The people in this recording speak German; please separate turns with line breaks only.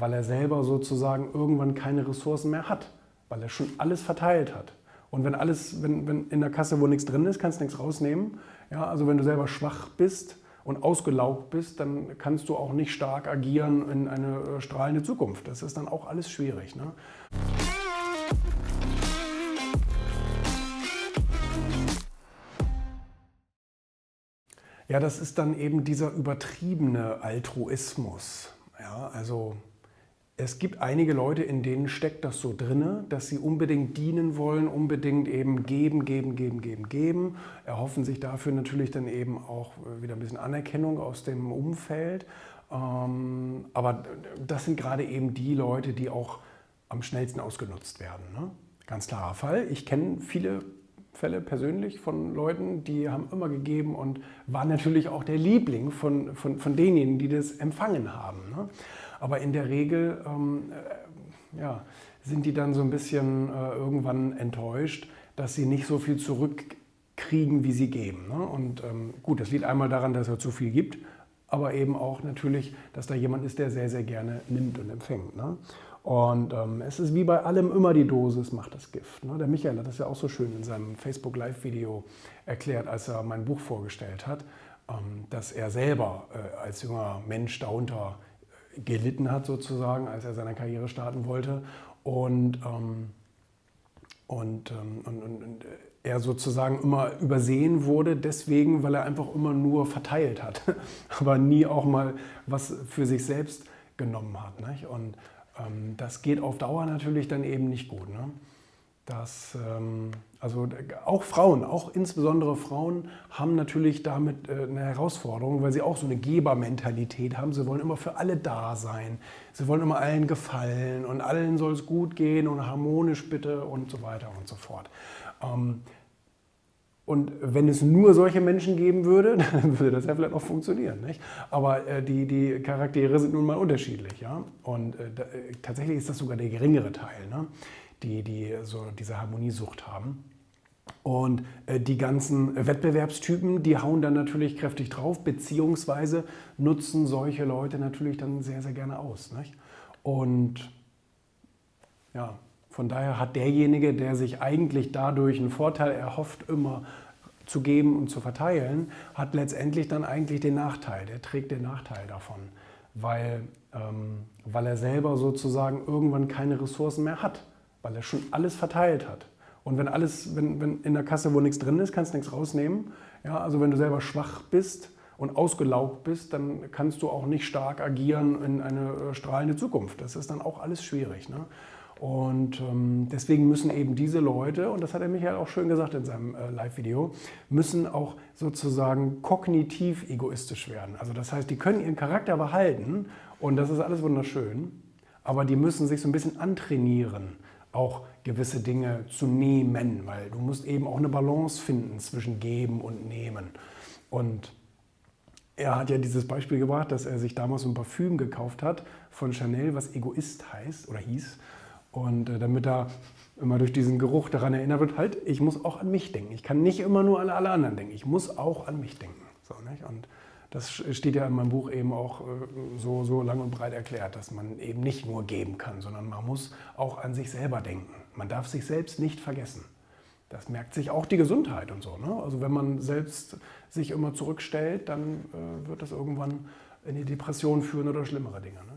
weil er selber sozusagen irgendwann keine Ressourcen mehr hat, weil er schon alles verteilt hat. Und wenn alles, wenn, wenn in der Kasse wo nichts drin ist, kannst du nichts rausnehmen. Ja, also wenn du selber schwach bist und ausgelaugt bist, dann kannst du auch nicht stark agieren in eine äh, strahlende Zukunft. Das ist dann auch alles schwierig. Ne? Ja, das ist dann eben dieser übertriebene Altruismus. Ja, also es gibt einige Leute, in denen steckt das so drinne, dass sie unbedingt dienen wollen, unbedingt eben geben, geben, geben, geben, geben, erhoffen sich dafür natürlich dann eben auch wieder ein bisschen Anerkennung aus dem Umfeld. Ähm, aber das sind gerade eben die Leute, die auch am schnellsten ausgenutzt werden. Ne? Ganz klarer Fall. Ich kenne viele Fälle persönlich von Leuten, die haben immer gegeben und waren natürlich auch der Liebling von, von, von denjenigen, die das empfangen haben. Ne? Aber in der Regel ähm, äh, ja, sind die dann so ein bisschen äh, irgendwann enttäuscht, dass sie nicht so viel zurückkriegen, wie sie geben. Ne? Und ähm, gut, das liegt einmal daran, dass er zu viel gibt, aber eben auch natürlich, dass da jemand ist, der sehr, sehr gerne nimmt und empfängt. Ne? Und ähm, es ist wie bei allem immer die Dosis macht das Gift. Ne? Der Michael hat das ja auch so schön in seinem Facebook Live-Video erklärt, als er mein Buch vorgestellt hat, ähm, dass er selber äh, als junger Mensch darunter gelitten hat, sozusagen, als er seine Karriere starten wollte. Und, ähm, und, ähm, und, und, und er sozusagen immer übersehen wurde, deswegen, weil er einfach immer nur verteilt hat, aber nie auch mal was für sich selbst genommen hat. Nicht? Und ähm, das geht auf Dauer natürlich dann eben nicht gut. Ne? Das, ähm, also auch Frauen, auch insbesondere Frauen haben natürlich damit äh, eine Herausforderung, weil sie auch so eine Gebermentalität haben. Sie wollen immer für alle da sein. Sie wollen immer allen gefallen und allen soll es gut gehen und harmonisch bitte und so weiter und so fort. Ähm, und wenn es nur solche Menschen geben würde, dann würde das ja vielleicht auch funktionieren. Nicht? Aber äh, die, die Charaktere sind nun mal unterschiedlich. Ja? Und äh, da, äh, tatsächlich ist das sogar der geringere Teil, ne? Die, die so diese Harmoniesucht haben. Und äh, die ganzen Wettbewerbstypen, die hauen dann natürlich kräftig drauf, beziehungsweise nutzen solche Leute natürlich dann sehr, sehr gerne aus. Nicht? Und ja, von daher hat derjenige, der sich eigentlich dadurch einen Vorteil erhofft, immer zu geben und zu verteilen, hat letztendlich dann eigentlich den Nachteil. Der trägt den Nachteil davon, weil, ähm, weil er selber sozusagen irgendwann keine Ressourcen mehr hat, weil er schon alles verteilt hat. Und wenn alles, wenn, wenn in der Kasse, wo nichts drin ist, kannst du nichts rausnehmen. Ja, also wenn du selber schwach bist und ausgelaugt bist, dann kannst du auch nicht stark agieren in eine äh, strahlende Zukunft. Das ist dann auch alles schwierig. Ne? Und ähm, deswegen müssen eben diese Leute, und das hat er Michael auch schön gesagt in seinem äh, Live-Video, müssen auch sozusagen kognitiv egoistisch werden. Also das heißt, die können ihren Charakter behalten und das ist alles wunderschön, aber die müssen sich so ein bisschen antrainieren, auch gewisse Dinge zu nehmen, weil du musst eben auch eine Balance finden zwischen geben und nehmen. Und er hat ja dieses Beispiel gebracht, dass er sich damals ein Parfüm gekauft hat von Chanel, was Egoist heißt oder hieß. Und äh, damit er immer durch diesen Geruch daran erinnert wird, halt, ich muss auch an mich denken. Ich kann nicht immer nur an alle anderen denken. Ich muss auch an mich denken. So, nicht? Und das steht ja in meinem Buch eben auch äh, so, so lang und breit erklärt, dass man eben nicht nur geben kann, sondern man muss auch an sich selber denken. Man darf sich selbst nicht vergessen. Das merkt sich auch die Gesundheit und so. Ne? Also wenn man selbst sich immer zurückstellt, dann äh, wird das irgendwann in die Depression führen oder schlimmere Dinge. Ne?